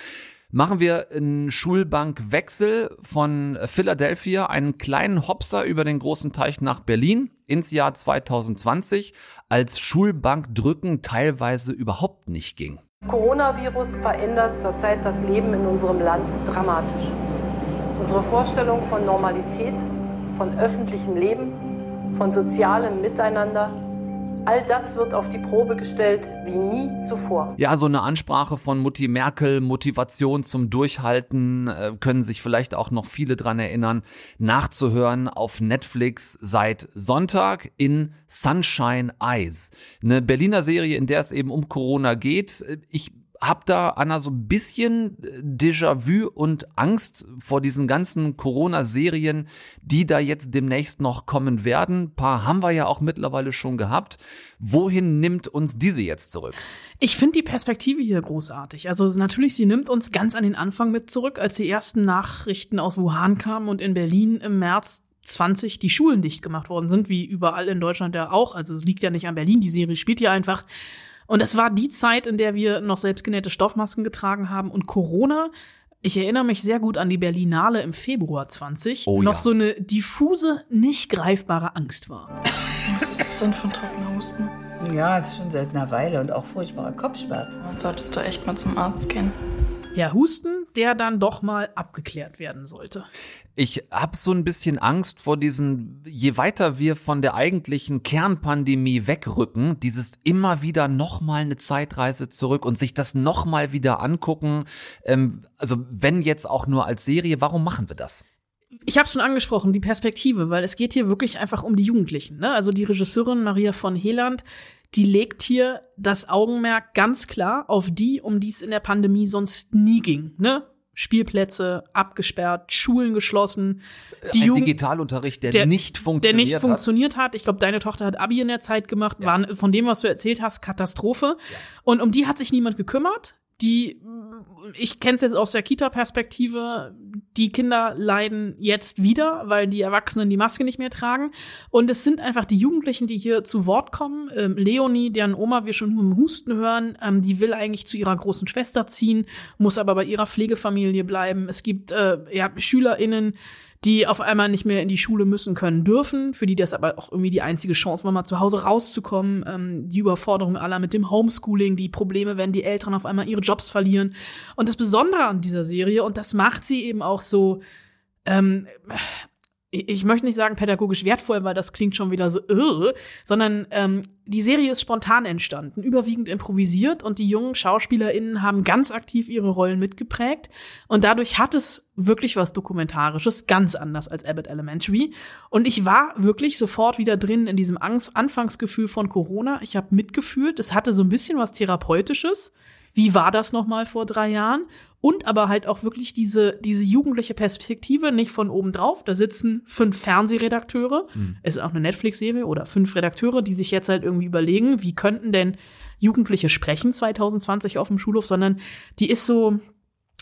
Machen wir einen Schulbankwechsel von Philadelphia, einen kleinen Hopser über den großen Teich nach Berlin ins Jahr 2020, als Schulbankdrücken teilweise überhaupt nicht ging. Coronavirus verändert zurzeit das Leben in unserem Land dramatisch. Unsere Vorstellung von Normalität, von öffentlichem Leben, von sozialem Miteinander All das wird auf die Probe gestellt wie nie zuvor. Ja, so eine Ansprache von Mutti Merkel, Motivation zum Durchhalten, äh, können sich vielleicht auch noch viele dran erinnern, nachzuhören auf Netflix seit Sonntag in Sunshine Eyes. Eine Berliner Serie, in der es eben um Corona geht. Ich hab da, Anna, so ein bisschen äh, Déjà-vu und Angst vor diesen ganzen Corona-Serien, die da jetzt demnächst noch kommen werden. Ein paar haben wir ja auch mittlerweile schon gehabt. Wohin nimmt uns diese jetzt zurück? Ich finde die Perspektive hier großartig. Also natürlich, sie nimmt uns ganz an den Anfang mit zurück, als die ersten Nachrichten aus Wuhan kamen und in Berlin im März 20 die Schulen dicht gemacht worden sind, wie überall in Deutschland ja auch. Also es liegt ja nicht an Berlin, die Serie spielt ja einfach und es war die Zeit, in der wir noch selbstgenähte Stoffmasken getragen haben und Corona. Ich erinnere mich sehr gut an die Berlinale im Februar 20, oh, noch ja. so eine diffuse, nicht greifbare Angst war. Was ist das denn für ein trockener Husten? Ja, es ist schon seit einer Weile und auch furchtbare Kopfschmerzen. Dann solltest du echt mal zum Arzt gehen. Ja, Husten, der dann doch mal abgeklärt werden sollte. Ich habe so ein bisschen Angst vor diesen, je weiter wir von der eigentlichen Kernpandemie wegrücken, dieses immer wieder nochmal eine Zeitreise zurück und sich das nochmal wieder angucken. Ähm, also wenn jetzt auch nur als Serie, warum machen wir das? Ich habe schon angesprochen, die Perspektive, weil es geht hier wirklich einfach um die Jugendlichen. Ne? Also die Regisseurin Maria von Heland, die legt hier das Augenmerk ganz klar auf die, um die es in der Pandemie sonst nie ging. Ne? Spielplätze abgesperrt, Schulen geschlossen. Die Ein Jugend- Digitalunterricht, der, nicht der funktioniert nicht hat. funktioniert hat. Ich glaube, deine Tochter hat Abi in der Zeit gemacht. War von dem, was du erzählt hast, Katastrophe. Und um die hat sich niemand gekümmert. Die, ich kenne es jetzt aus der Kita-Perspektive, die Kinder leiden jetzt wieder, weil die Erwachsenen die Maske nicht mehr tragen. Und es sind einfach die Jugendlichen, die hier zu Wort kommen. Ähm, Leonie, deren Oma wir schon im Husten hören, ähm, die will eigentlich zu ihrer großen Schwester ziehen, muss aber bei ihrer Pflegefamilie bleiben. Es gibt äh, ja, SchülerInnen, die auf einmal nicht mehr in die Schule müssen können dürfen, für die das aber auch irgendwie die einzige Chance war, mal zu Hause rauszukommen, ähm, die Überforderung aller mit dem Homeschooling, die Probleme, wenn die Eltern auf einmal ihre Jobs verlieren. Und das Besondere an dieser Serie, und das macht sie eben auch so, ähm, ich möchte nicht sagen pädagogisch wertvoll, weil das klingt schon wieder so, irre, sondern ähm, die Serie ist spontan entstanden, überwiegend improvisiert und die jungen SchauspielerInnen haben ganz aktiv ihre Rollen mitgeprägt und dadurch hat es wirklich was Dokumentarisches, ganz anders als Abbott Elementary. Und ich war wirklich sofort wieder drin in diesem Angst Anfangsgefühl von Corona. Ich habe mitgefühlt, es hatte so ein bisschen was Therapeutisches. Wie war das noch mal vor drei Jahren? Und aber halt auch wirklich diese, diese jugendliche Perspektive, nicht von oben drauf. Da sitzen fünf Fernsehredakteure. Mhm. Es ist auch eine Netflix-Serie oder fünf Redakteure, die sich jetzt halt irgendwie überlegen, wie könnten denn Jugendliche sprechen 2020 auf dem Schulhof, sondern die ist so,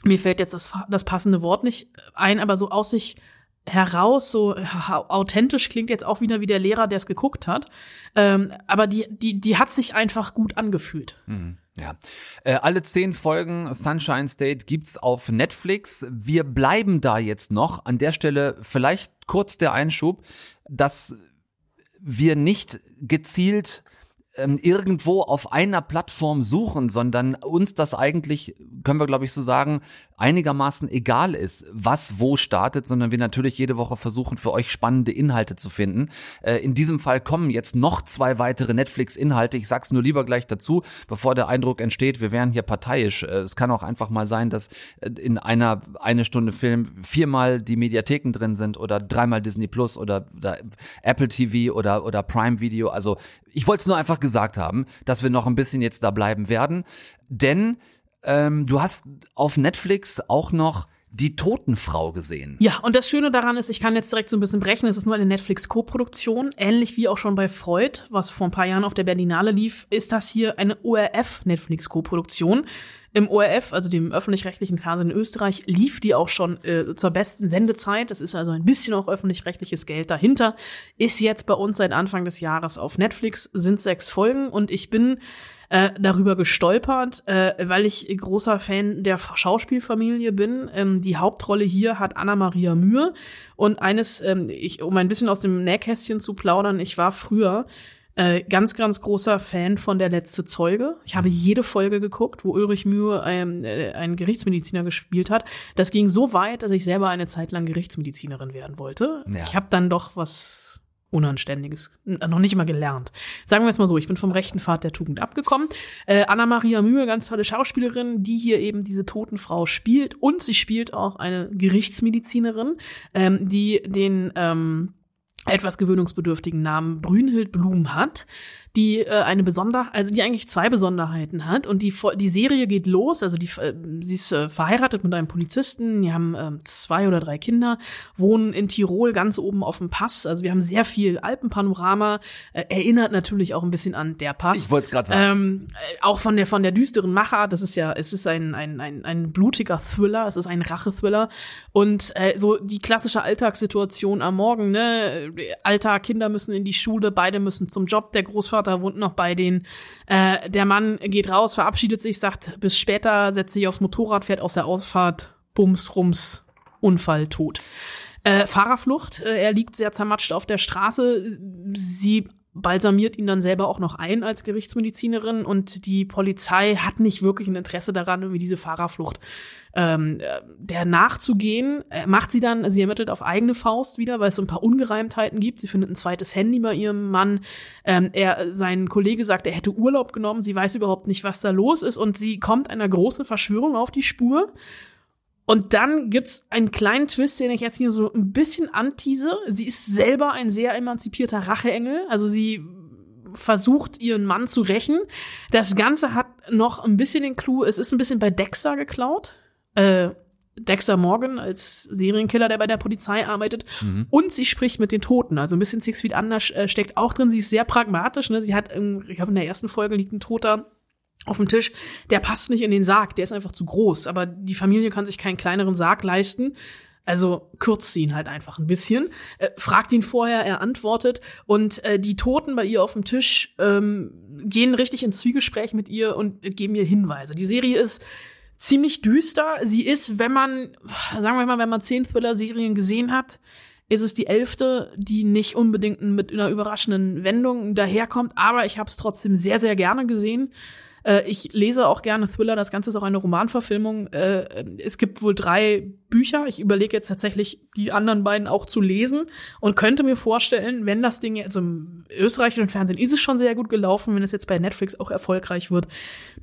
mir fällt jetzt das, das passende Wort nicht ein, aber so aus sich heraus, so authentisch klingt jetzt auch wieder wie der Lehrer, der es geguckt hat. Ähm, aber die, die, die hat sich einfach gut angefühlt. Mhm. Ja. Äh, alle zehn Folgen Sunshine State gibt's auf Netflix. Wir bleiben da jetzt noch. An der Stelle vielleicht kurz der Einschub, dass wir nicht gezielt ähm, irgendwo auf einer Plattform suchen, sondern uns das eigentlich, können wir glaube ich so sagen, einigermaßen egal ist, was wo startet, sondern wir natürlich jede Woche versuchen, für euch spannende Inhalte zu finden. Äh, in diesem Fall kommen jetzt noch zwei weitere Netflix-Inhalte. Ich sag's nur lieber gleich dazu, bevor der Eindruck entsteht, wir wären hier parteiisch. Äh, es kann auch einfach mal sein, dass äh, in einer eine Stunde Film viermal die Mediatheken drin sind oder dreimal Disney Plus oder, oder Apple TV oder, oder Prime Video. Also ich wollte es nur einfach gesagt haben, dass wir noch ein bisschen jetzt da bleiben werden. Denn ähm, du hast auf Netflix auch noch die Totenfrau gesehen. Ja, und das Schöne daran ist, ich kann jetzt direkt so ein bisschen brechen, es ist nur eine Netflix-Co-Produktion, ähnlich wie auch schon bei Freud, was vor ein paar Jahren auf der Berlinale lief, ist das hier eine ORF-Netflix-Co-Produktion. Im ORF, also dem öffentlich-rechtlichen Fernsehen in Österreich, lief die auch schon äh, zur besten Sendezeit. Das ist also ein bisschen auch öffentlich-rechtliches Geld dahinter. Ist jetzt bei uns seit Anfang des Jahres auf Netflix, sind sechs Folgen und ich bin äh, darüber gestolpert, äh, weil ich großer Fan der Schauspielfamilie bin. Ähm, die Hauptrolle hier hat Anna-Maria Mühe und eines, ähm, ich, um ein bisschen aus dem Nähkästchen zu plaudern, ich war früher äh, ganz, ganz großer Fan von Der letzte Zeuge. Ich habe jede Folge geguckt, wo Ulrich Mühe ähm, äh, einen Gerichtsmediziner gespielt hat. Das ging so weit, dass ich selber eine Zeit lang Gerichtsmedizinerin werden wollte. Ja. Ich habe dann doch was Unanständiges n- noch nicht mal gelernt. Sagen wir es mal so, ich bin vom rechten Pfad der Tugend abgekommen. Äh, Anna-Maria Mühe, ganz tolle Schauspielerin, die hier eben diese Totenfrau spielt. Und sie spielt auch eine Gerichtsmedizinerin, ähm, die den ähm, etwas gewöhnungsbedürftigen Namen Brünhild Blum hat, die äh, eine Besonder, also die eigentlich zwei Besonderheiten hat. Und die die Serie geht los, also die äh, sie ist äh, verheiratet mit einem Polizisten, die haben ähm, zwei oder drei Kinder, wohnen in Tirol ganz oben auf dem Pass, also wir haben sehr viel Alpenpanorama, äh, erinnert natürlich auch ein bisschen an der Pass. Ich wollte es gerade sagen. Ähm, äh, auch von der von der düsteren Machart, das ist ja, es ist ein ein ein, ein blutiger Thriller, es ist ein Rache-Thriller. Und äh, so die klassische Alltagssituation am Morgen, ne, Alltag, Kinder müssen in die Schule, beide müssen zum Job, der Großvater wohnt noch bei denen, äh, der Mann geht raus, verabschiedet sich, sagt bis später, setzt sich aufs Motorrad, fährt aus der Ausfahrt, bums, rums, Unfall, tot. Äh, Fahrerflucht, äh, er liegt sehr zermatscht auf der Straße. Sie balsamiert ihn dann selber auch noch ein als Gerichtsmedizinerin und die Polizei hat nicht wirklich ein Interesse daran, irgendwie diese Fahrerflucht ähm, äh, der nachzugehen. Äh, macht sie dann, sie ermittelt auf eigene Faust wieder, weil es so ein paar Ungereimtheiten gibt. Sie findet ein zweites Handy bei ihrem Mann. Ähm, er, sein Kollege sagt, er hätte Urlaub genommen. Sie weiß überhaupt nicht, was da los ist und sie kommt einer großen Verschwörung auf die Spur. Und dann gibt's einen kleinen Twist, den ich jetzt hier so ein bisschen antease. Sie ist selber ein sehr emanzipierter Racheengel. Also sie versucht, ihren Mann zu rächen. Das Ganze hat noch ein bisschen den Clou, es ist ein bisschen bei Dexter geklaut. Äh, Dexter Morgan als Serienkiller, der bei der Polizei arbeitet. Mhm. Und sie spricht mit den Toten. Also ein bisschen Six Feet Under äh, steckt auch drin. Sie ist sehr pragmatisch. Ne? Sie hat, ich glaube, in der ersten Folge liegt ein Toter auf dem Tisch. Der passt nicht in den Sarg. Der ist einfach zu groß. Aber die Familie kann sich keinen kleineren Sarg leisten. Also kürzt sie ihn halt einfach ein bisschen, äh, fragt ihn vorher, er antwortet und äh, die Toten bei ihr auf dem Tisch ähm, gehen richtig ins Zwiegespräch mit ihr und äh, geben ihr Hinweise. Die Serie ist ziemlich düster. Sie ist, wenn man, sagen wir mal, wenn man zehn Thriller-Serien gesehen hat, ist es die elfte, die nicht unbedingt mit einer überraschenden Wendung daherkommt, aber ich habe es trotzdem sehr, sehr gerne gesehen. Äh, ich lese auch gerne Thriller, das Ganze ist auch eine Romanverfilmung. Äh, es gibt wohl drei Bücher. Ich überlege jetzt tatsächlich, die anderen beiden auch zu lesen und könnte mir vorstellen, wenn das Ding, also im österreichischen Fernsehen ist es schon sehr gut gelaufen, wenn es jetzt bei Netflix auch erfolgreich wird,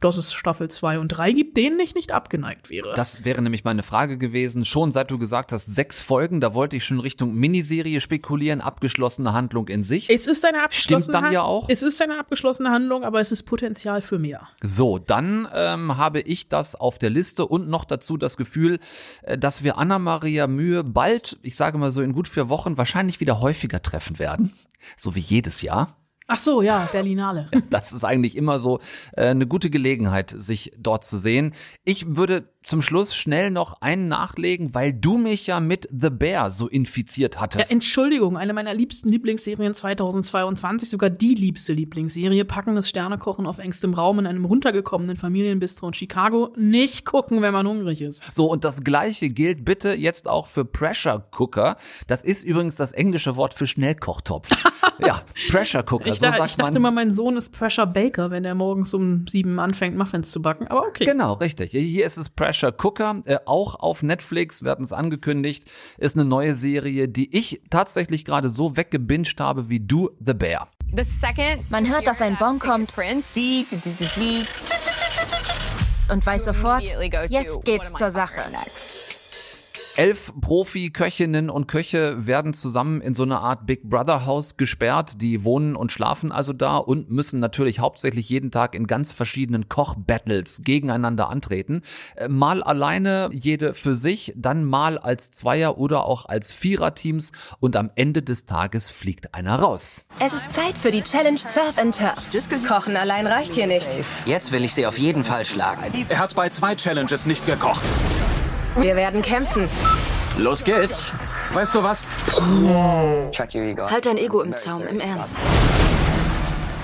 dass es Staffel 2 und 3 gibt, denen ich nicht abgeneigt wäre. Das wäre nämlich meine Frage gewesen. Schon seit du gesagt hast, sechs Folgen, da wollte ich schon Richtung Miniserie spekulieren, abgeschlossene Handlung in sich. Es ist eine abgeschlossene Stimmt dann ja auch. Es ist eine abgeschlossene Handlung, aber es ist Potenzial für mehr. So, dann ähm, habe ich das auf der Liste und noch dazu das Gefühl, äh, dass wir Anna-Maria Mühe bald, ich sage mal so in gut vier Wochen, wahrscheinlich wieder häufiger treffen werden. So wie jedes Jahr. Ach so, ja, Berlinale. Das ist eigentlich immer so äh, eine gute Gelegenheit, sich dort zu sehen. Ich würde zum Schluss schnell noch einen nachlegen, weil du mich ja mit The Bear so infiziert hattest. Ja, Entschuldigung, eine meiner liebsten Lieblingsserien 2022, sogar die liebste Lieblingsserie, packendes Sternekochen auf engstem Raum in einem runtergekommenen Familienbistro in Chicago. Nicht gucken, wenn man hungrig ist. So, und das gleiche gilt bitte jetzt auch für Pressure Cooker. Das ist übrigens das englische Wort für Schnellkochtopf. ja, Pressure Cooker, Ich, so sagt ich dachte man. immer, mein Sohn ist Pressure Baker, wenn er morgens um sieben anfängt, Muffins zu backen. Aber okay. Genau, richtig. Hier ist es Pressure Cooker, äh, auch auf Netflix, wir hatten es angekündigt, ist eine neue Serie, die ich tatsächlich gerade so weggebinged habe wie du, The Bear. Man hört, dass ein Bon kommt und weiß sofort, jetzt geht's zur Sache. Elf Profi-Köchinnen und Köche werden zusammen in so eine Art Big Brother Haus gesperrt. Die wohnen und schlafen also da und müssen natürlich hauptsächlich jeden Tag in ganz verschiedenen Koch-Battles gegeneinander antreten. Äh, Mal alleine, jede für sich, dann mal als Zweier- oder auch als Viererteams und am Ende des Tages fliegt einer raus. Es ist Zeit für die Challenge Surf and Turf. Kochen allein reicht hier nicht. Jetzt will ich sie auf jeden Fall schlagen. Er hat bei zwei Challenges nicht gekocht. Wir werden kämpfen. Los geht's. Weißt du was? Halt dein Ego im Zaum, im Ernst.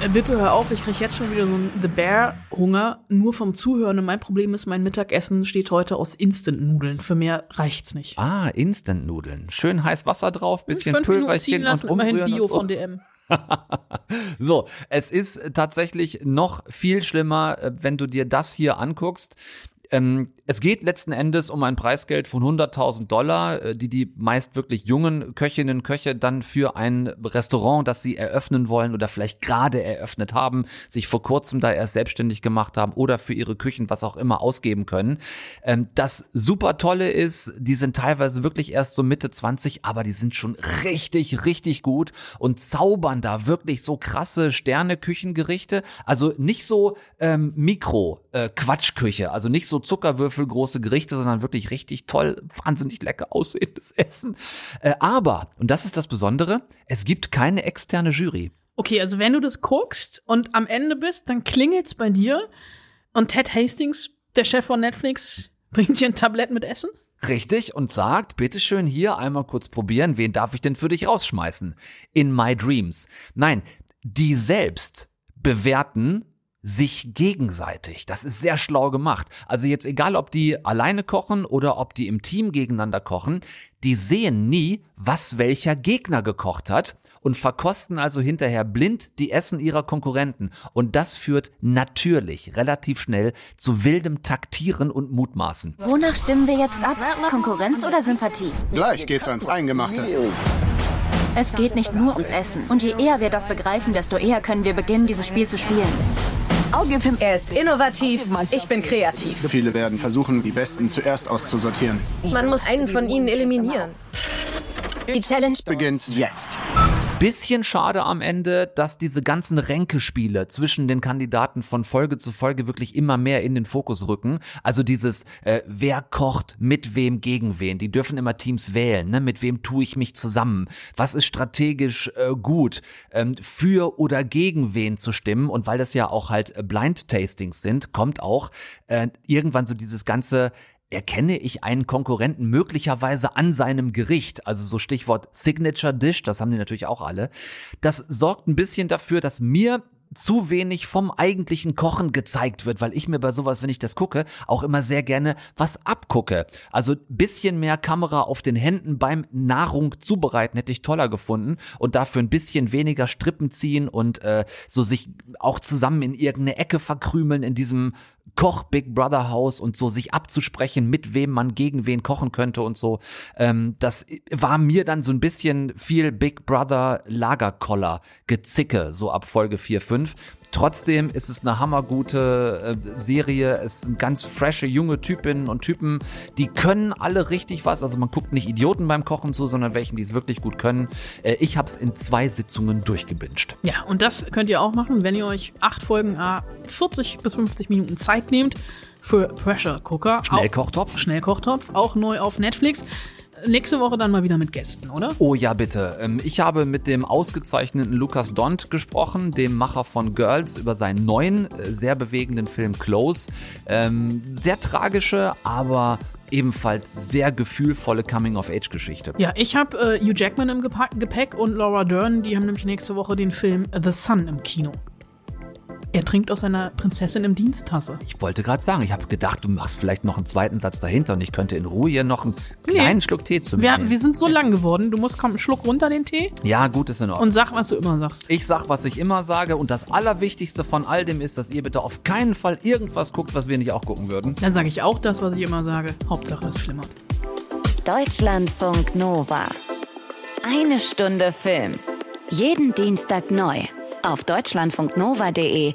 Äh, Bitte hör auf, ich krieg jetzt schon wieder so einen The Bear Hunger, nur vom Zuhören. Und mein Problem ist, mein Mittagessen steht heute aus Instant-Nudeln. Für mehr reicht's nicht. Ah, Instant-Nudeln. Schön heiß Wasser drauf, bisschen Pülverchen und lassen, immerhin umrühren Bio und so. von DM. So, es ist tatsächlich noch viel schlimmer, äh, wenn du dir das hier anguckst. Ähm, es geht letzten Endes um ein Preisgeld von 100.000 Dollar, äh, die die meist wirklich jungen Köchinnen und Köche dann für ein Restaurant, das sie eröffnen wollen oder vielleicht gerade eröffnet haben, sich vor kurzem da erst selbstständig gemacht haben oder für ihre Küchen, was auch immer, ausgeben können. Ähm, das super Tolle ist, die sind teilweise wirklich erst so Mitte 20, aber die sind schon richtig, richtig gut und zaubern da wirklich so krasse Sterne-Küchengerichte. Also nicht so ähm, Mikro-Quatschküche, also nicht so zuckerwürfelgroße Gerichte, sondern wirklich richtig toll, wahnsinnig lecker aussehendes Essen. Äh, aber, und das ist das Besondere, es gibt keine externe Jury. Okay, also wenn du das guckst und am Ende bist, dann klingelt's bei dir und Ted Hastings, der Chef von Netflix, bringt dir ein Tablett mit Essen? Richtig und sagt, bitteschön hier einmal kurz probieren, wen darf ich denn für dich rausschmeißen? In my dreams. Nein, die selbst bewerten sich gegenseitig. Das ist sehr schlau gemacht. Also jetzt egal, ob die alleine kochen oder ob die im Team gegeneinander kochen, die sehen nie, was welcher Gegner gekocht hat und verkosten also hinterher blind die Essen ihrer Konkurrenten. Und das führt natürlich relativ schnell zu wildem Taktieren und Mutmaßen. Wonach stimmen wir jetzt ab? Konkurrenz oder Sympathie? Gleich geht's ans Eingemachte. Es geht nicht nur ums Essen. Und je eher wir das begreifen, desto eher können wir beginnen, dieses Spiel zu spielen. Er ist innovativ, ich bin kreativ. Viele werden versuchen, die Besten zuerst auszusortieren. Man muss einen von ihnen eliminieren. Die Challenge beginnt jetzt. Bisschen schade am Ende, dass diese ganzen Ränkespiele zwischen den Kandidaten von Folge zu Folge wirklich immer mehr in den Fokus rücken. Also dieses, äh, wer kocht mit wem gegen wen. Die dürfen immer Teams wählen. Ne? Mit wem tue ich mich zusammen? Was ist strategisch äh, gut? Ähm, für oder gegen wen zu stimmen? Und weil das ja auch halt Blind Tastings sind, kommt auch äh, irgendwann so dieses ganze erkenne ich einen Konkurrenten möglicherweise an seinem Gericht, also so Stichwort Signature Dish, das haben die natürlich auch alle. Das sorgt ein bisschen dafür, dass mir zu wenig vom eigentlichen Kochen gezeigt wird, weil ich mir bei sowas, wenn ich das gucke, auch immer sehr gerne was abgucke. Also bisschen mehr Kamera auf den Händen beim Nahrung zubereiten hätte ich toller gefunden und dafür ein bisschen weniger Strippen ziehen und äh, so sich auch zusammen in irgendeine Ecke verkrümeln in diesem Koch Big Brother Haus und so sich abzusprechen, mit wem man gegen wen kochen könnte und so. Ähm, das war mir dann so ein bisschen viel Big Brother Lagerkoller Gezicke, so ab Folge 4, 5. Trotzdem ist es eine hammergute äh, Serie. Es sind ganz frische, junge Typinnen und Typen, die können alle richtig was. Also man guckt nicht Idioten beim Kochen zu, sondern welchen, die es wirklich gut können. Äh, ich habe es in zwei Sitzungen durchgebinscht. Ja, und das könnt ihr auch machen, wenn ihr euch acht Folgen, äh, 40 bis 50 Minuten Zeit nehmt für Pressure Cooker. Schnellkochtopf. Schnellkochtopf, auch neu auf Netflix nächste Woche dann mal wieder mit Gästen, oder? Oh ja, bitte. Ähm, ich habe mit dem ausgezeichneten Lukas Dont gesprochen, dem Macher von Girls, über seinen neuen, äh, sehr bewegenden Film Close. Ähm, sehr tragische, aber ebenfalls sehr gefühlvolle Coming-of-Age-Geschichte. Ja, ich habe äh, Hugh Jackman im Gepäck und Laura Dern, die haben nämlich nächste Woche den Film The Sun im Kino. Er trinkt aus seiner Prinzessin im Diensttasse. Ich wollte gerade sagen, ich habe gedacht, du machst vielleicht noch einen zweiten Satz dahinter und ich könnte in Ruhe hier noch einen kleinen nee. Schluck Tee zu mir wir, wir sind so lang geworden. Du musst komm, einen Schluck runter den Tee. Ja, gut ist in Ordnung. Und sag, was du immer sagst. Ich sag, was ich immer sage und das Allerwichtigste von all dem ist, dass ihr bitte auf keinen Fall irgendwas guckt, was wir nicht auch gucken würden. Dann sage ich auch das, was ich immer sage. Hauptsache es flimmert. Deutschlandfunk Nova. Eine Stunde Film. Jeden Dienstag neu auf deutschlandfunknova.de